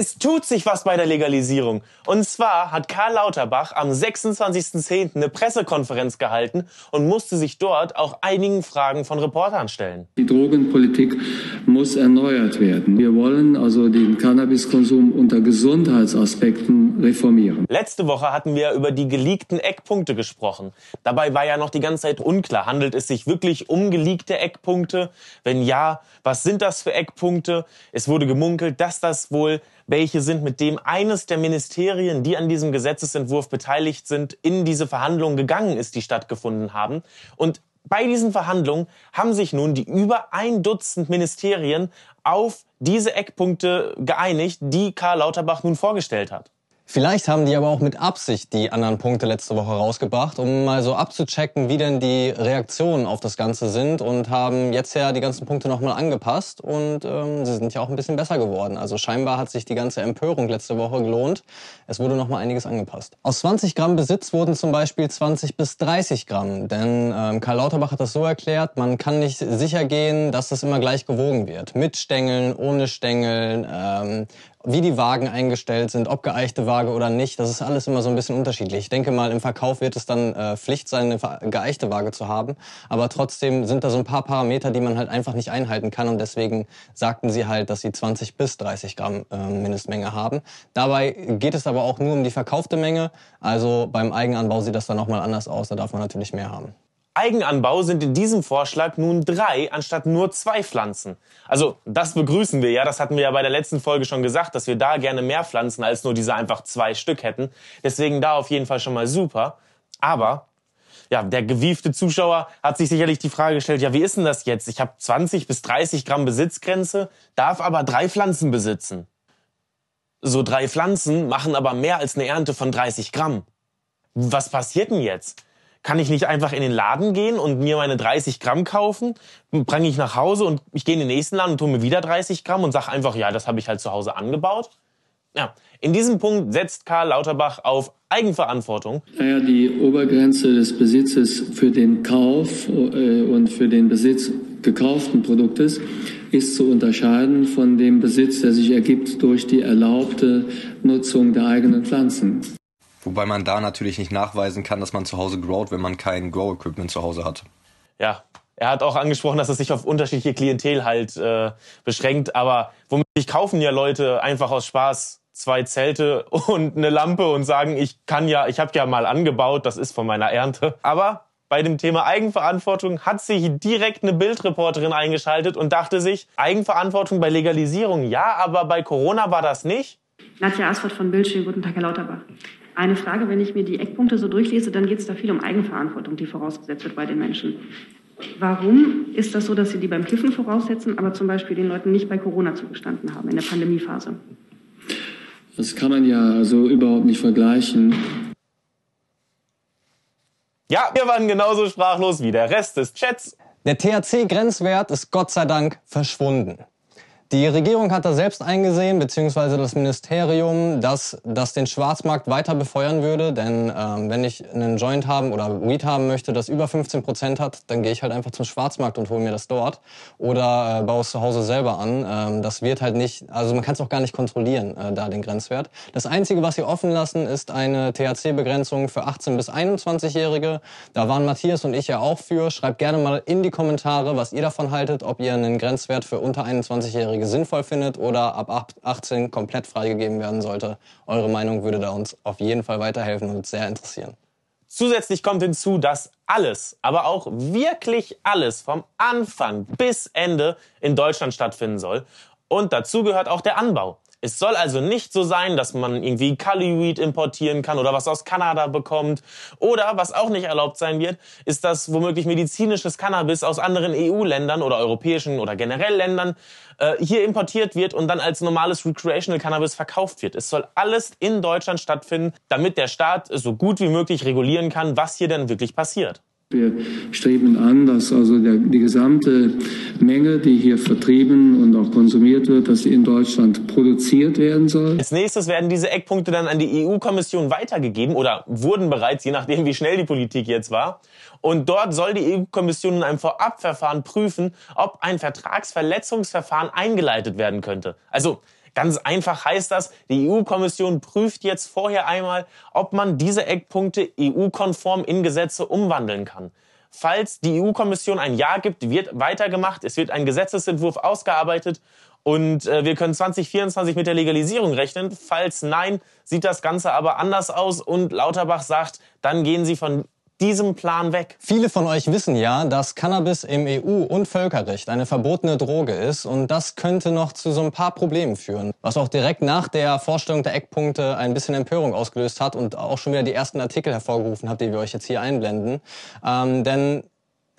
Es tut sich was bei der Legalisierung. Und zwar hat Karl Lauterbach am 26.10. eine Pressekonferenz gehalten und musste sich dort auch einigen Fragen von Reportern stellen. Die Drogenpolitik muss erneuert werden. Wir wollen also den Cannabiskonsum unter Gesundheitsaspekten reformieren. Letzte Woche hatten wir über die geleakten Eckpunkte gesprochen. Dabei war ja noch die ganze Zeit unklar, handelt es sich wirklich um geleakte Eckpunkte? Wenn ja, was sind das für Eckpunkte? Es wurde gemunkelt, dass das wohl welche sind, mit dem eines der Ministerien, die an diesem Gesetzesentwurf beteiligt sind, in diese Verhandlungen gegangen ist, die stattgefunden haben. Und bei diesen Verhandlungen haben sich nun die über ein Dutzend Ministerien auf diese Eckpunkte geeinigt, die Karl Lauterbach nun vorgestellt hat. Vielleicht haben die aber auch mit Absicht die anderen Punkte letzte Woche rausgebracht, um mal so abzuchecken, wie denn die Reaktionen auf das Ganze sind und haben jetzt ja die ganzen Punkte nochmal angepasst und ähm, sie sind ja auch ein bisschen besser geworden. Also scheinbar hat sich die ganze Empörung letzte Woche gelohnt. Es wurde nochmal einiges angepasst. Aus 20 Gramm Besitz wurden zum Beispiel 20 bis 30 Gramm, denn ähm, Karl Lauterbach hat das so erklärt, man kann nicht sicher gehen, dass das immer gleich gewogen wird. Mit Stängeln, ohne Stängeln, ähm, wie die Wagen eingestellt sind, ob geeichte Waage oder nicht, das ist alles immer so ein bisschen unterschiedlich. Ich denke mal, im Verkauf wird es dann äh, Pflicht sein, eine geeichte Waage zu haben. Aber trotzdem sind da so ein paar Parameter, die man halt einfach nicht einhalten kann. Und deswegen sagten sie halt, dass sie 20 bis 30 Gramm äh, Mindestmenge haben. Dabei geht es aber auch nur um die verkaufte Menge. Also beim Eigenanbau sieht das dann nochmal anders aus. Da darf man natürlich mehr haben. Eigenanbau sind in diesem Vorschlag nun drei anstatt nur zwei Pflanzen. Also das begrüßen wir ja, das hatten wir ja bei der letzten Folge schon gesagt, dass wir da gerne mehr Pflanzen als nur diese einfach zwei Stück hätten. Deswegen da auf jeden Fall schon mal super. Aber ja, der gewiefte Zuschauer hat sich sicherlich die Frage gestellt, ja, wie ist denn das jetzt? Ich habe 20 bis 30 Gramm Besitzgrenze, darf aber drei Pflanzen besitzen. So drei Pflanzen machen aber mehr als eine Ernte von 30 Gramm. Was passiert denn jetzt? Kann ich nicht einfach in den Laden gehen und mir meine 30 Gramm kaufen, bringe ich nach Hause und ich gehe in den nächsten Laden und hole mir wieder 30 Gramm und sage einfach, ja, das habe ich halt zu Hause angebaut? Ja, in diesem Punkt setzt Karl Lauterbach auf Eigenverantwortung. Naja, die Obergrenze des Besitzes für den Kauf äh, und für den Besitz gekauften Produktes ist zu unterscheiden von dem Besitz, der sich ergibt durch die erlaubte Nutzung der eigenen Pflanzen. Wobei man da natürlich nicht nachweisen kann, dass man zu Hause growt, wenn man kein Grow-Equipment zu Hause hat. Ja, er hat auch angesprochen, dass es sich auf unterschiedliche Klientel halt äh, beschränkt. Aber womöglich kaufen ja Leute einfach aus Spaß zwei Zelte und eine Lampe und sagen, ich kann ja, ich habe ja mal angebaut, das ist von meiner Ernte. Aber bei dem Thema Eigenverantwortung hat sich direkt eine Bildreporterin eingeschaltet und dachte sich, Eigenverantwortung bei Legalisierung, ja, aber bei Corona war das nicht. Nadja Asford von Bildschirm, guten Tag, Herr Lauterbach. Eine Frage, wenn ich mir die Eckpunkte so durchlese, dann geht es da viel um Eigenverantwortung, die vorausgesetzt wird bei den Menschen. Warum ist das so, dass Sie die beim Kiffen voraussetzen, aber zum Beispiel den Leuten nicht bei Corona zugestanden haben, in der Pandemiephase? Das kann man ja also überhaupt nicht vergleichen. Ja, wir waren genauso sprachlos wie der Rest des Chats. Der THC-Grenzwert ist Gott sei Dank verschwunden. Die Regierung hat da selbst eingesehen, beziehungsweise das Ministerium, dass das den Schwarzmarkt weiter befeuern würde. Denn ähm, wenn ich einen Joint haben oder Weed haben möchte, das über 15 Prozent hat, dann gehe ich halt einfach zum Schwarzmarkt und hole mir das dort. Oder äh, baue es zu Hause selber an. Ähm, das wird halt nicht, also man kann es auch gar nicht kontrollieren, äh, da den Grenzwert. Das Einzige, was sie offen lassen, ist eine THC-Begrenzung für 18- bis 21-Jährige. Da waren Matthias und ich ja auch für. Schreibt gerne mal in die Kommentare, was ihr davon haltet, ob ihr einen Grenzwert für unter 21-Jährige Minderjährige sinnvoll findet oder ab 18 komplett freigegeben werden sollte. Eure Meinung würde da uns auf jeden Fall weiterhelfen und uns sehr interessieren. Zusätzlich kommt hinzu, dass alles, aber auch wirklich alles vom Anfang bis Ende in Deutschland stattfinden soll. Und dazu gehört auch der Anbau. Es soll also nicht so sein, dass man irgendwie Cali importieren kann oder was aus Kanada bekommt. Oder was auch nicht erlaubt sein wird, ist, dass womöglich medizinisches Cannabis aus anderen EU-Ländern oder europäischen oder generell Ländern äh, hier importiert wird und dann als normales Recreational Cannabis verkauft wird. Es soll alles in Deutschland stattfinden, damit der Staat so gut wie möglich regulieren kann, was hier denn wirklich passiert. Wir streben an, dass also der, die gesamte Menge, die hier vertrieben und auch konsumiert wird, dass sie in Deutschland produziert werden soll. Als nächstes werden diese Eckpunkte dann an die EU-Kommission weitergegeben oder wurden bereits, je nachdem wie schnell die Politik jetzt war. Und dort soll die EU-Kommission in einem Vorabverfahren prüfen, ob ein Vertragsverletzungsverfahren eingeleitet werden könnte. Also Ganz einfach heißt das, die EU-Kommission prüft jetzt vorher einmal, ob man diese Eckpunkte EU-konform in Gesetze umwandeln kann. Falls die EU-Kommission ein Ja gibt, wird weitergemacht, es wird ein Gesetzesentwurf ausgearbeitet und äh, wir können 2024 mit der Legalisierung rechnen. Falls nein, sieht das Ganze aber anders aus und Lauterbach sagt, dann gehen sie von diesem Plan weg. Viele von euch wissen ja, dass Cannabis im EU- und Völkerrecht eine verbotene Droge ist und das könnte noch zu so ein paar Problemen führen, was auch direkt nach der Vorstellung der Eckpunkte ein bisschen Empörung ausgelöst hat und auch schon wieder die ersten Artikel hervorgerufen hat, die wir euch jetzt hier einblenden. Ähm, denn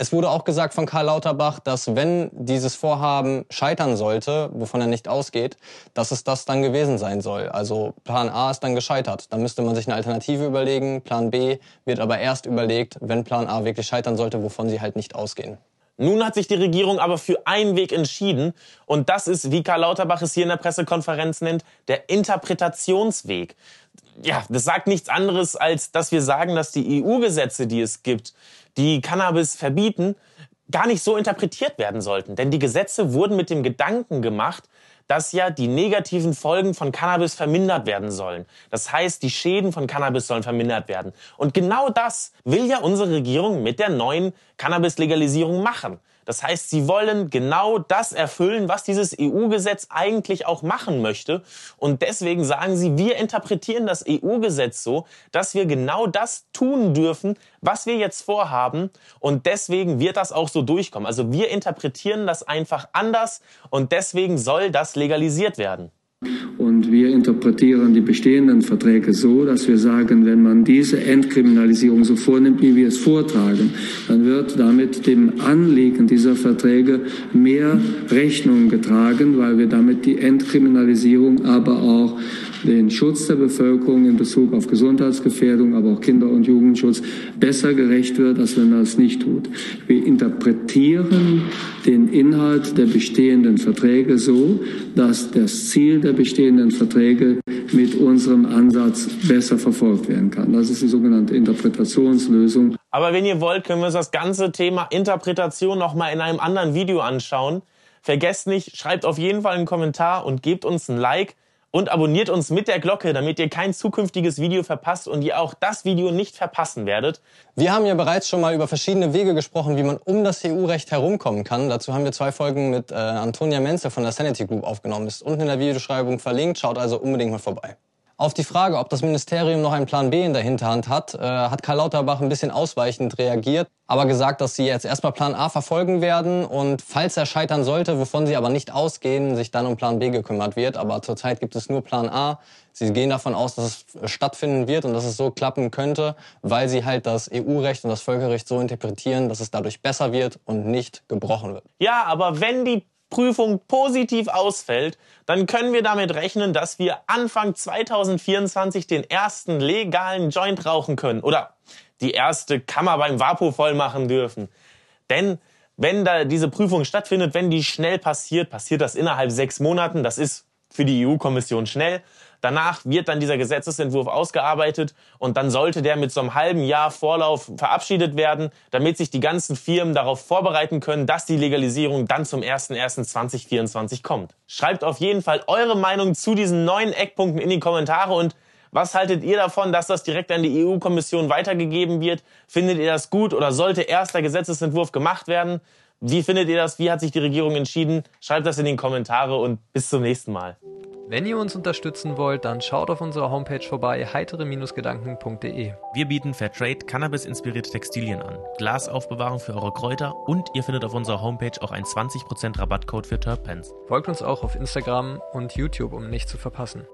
es wurde auch gesagt von Karl Lauterbach, dass wenn dieses Vorhaben scheitern sollte, wovon er nicht ausgeht, dass es das dann gewesen sein soll. Also Plan A ist dann gescheitert. Dann müsste man sich eine Alternative überlegen. Plan B wird aber erst überlegt, wenn Plan A wirklich scheitern sollte, wovon sie halt nicht ausgehen. Nun hat sich die Regierung aber für einen Weg entschieden und das ist, wie Karl Lauterbach es hier in der Pressekonferenz nennt, der Interpretationsweg. Ja, das sagt nichts anderes, als dass wir sagen, dass die EU-Gesetze, die es gibt, die Cannabis verbieten, gar nicht so interpretiert werden sollten. Denn die Gesetze wurden mit dem Gedanken gemacht, dass ja die negativen Folgen von Cannabis vermindert werden sollen. Das heißt, die Schäden von Cannabis sollen vermindert werden. Und genau das will ja unsere Regierung mit der neuen Cannabis-Legalisierung machen. Das heißt, sie wollen genau das erfüllen, was dieses EU-Gesetz eigentlich auch machen möchte. Und deswegen sagen sie, wir interpretieren das EU-Gesetz so, dass wir genau das tun dürfen, was wir jetzt vorhaben. Und deswegen wird das auch so durchkommen. Also wir interpretieren das einfach anders und deswegen soll das legalisiert werden. Und wir interpretieren die bestehenden Verträge so, dass wir sagen, wenn man diese Entkriminalisierung so vornimmt, wie wir es vortragen, dann wird damit dem Anliegen dieser Verträge mehr Rechnung getragen, weil wir damit die Entkriminalisierung, aber auch den Schutz der Bevölkerung in Bezug auf Gesundheitsgefährdung, aber auch Kinder- und Jugendschutz besser gerecht wird, als wenn man es nicht tut. Wir interpretieren den Inhalt der bestehenden Verträge so, dass das Ziel der bestehenden Verträge mit unserem Ansatz besser verfolgt werden kann. Das ist die sogenannte Interpretationslösung. Aber wenn ihr wollt, können wir uns das ganze Thema Interpretation noch mal in einem anderen Video anschauen. Vergesst nicht, schreibt auf jeden Fall einen Kommentar und gebt uns ein Like und abonniert uns mit der Glocke, damit ihr kein zukünftiges Video verpasst und ihr auch das Video nicht verpassen werdet. Wir haben ja bereits schon mal über verschiedene Wege gesprochen, wie man um das EU-Recht herumkommen kann. Dazu haben wir zwei Folgen mit äh, Antonia Menzel von der Sanity Group aufgenommen. Ist unten in der Videobeschreibung verlinkt, schaut also unbedingt mal vorbei. Auf die Frage, ob das Ministerium noch einen Plan B in der Hinterhand hat, äh, hat Karl Lauterbach ein bisschen ausweichend reagiert, aber gesagt, dass sie jetzt erstmal Plan A verfolgen werden und falls er scheitern sollte, wovon sie aber nicht ausgehen, sich dann um Plan B gekümmert wird. Aber zurzeit gibt es nur Plan A. Sie gehen davon aus, dass es stattfinden wird und dass es so klappen könnte, weil sie halt das EU-Recht und das Völkerrecht so interpretieren, dass es dadurch besser wird und nicht gebrochen wird. Ja, aber wenn die Prüfung positiv ausfällt, dann können wir damit rechnen, dass wir Anfang 2024 den ersten legalen Joint rauchen können oder die erste Kammer beim Vapo voll machen dürfen. Denn wenn da diese Prüfung stattfindet, wenn die schnell passiert, passiert das innerhalb sechs Monaten. Das ist für die EU-Kommission schnell. Danach wird dann dieser Gesetzesentwurf ausgearbeitet und dann sollte der mit so einem halben Jahr Vorlauf verabschiedet werden, damit sich die ganzen Firmen darauf vorbereiten können, dass die Legalisierung dann zum 01.01.2024 kommt. Schreibt auf jeden Fall eure Meinung zu diesen neuen Eckpunkten in die Kommentare und was haltet ihr davon, dass das direkt an die EU-Kommission weitergegeben wird? Findet ihr das gut oder sollte erst der Gesetzesentwurf gemacht werden? Wie findet ihr das? Wie hat sich die Regierung entschieden? Schreibt das in die Kommentare und bis zum nächsten Mal. Wenn ihr uns unterstützen wollt, dann schaut auf unserer Homepage vorbei, heitere-gedanken.de. Wir bieten Fairtrade Cannabis-inspirierte Textilien an, Glasaufbewahrung für eure Kräuter und ihr findet auf unserer Homepage auch einen 20% Rabattcode für Terpens. Folgt uns auch auf Instagram und YouTube, um nichts zu verpassen.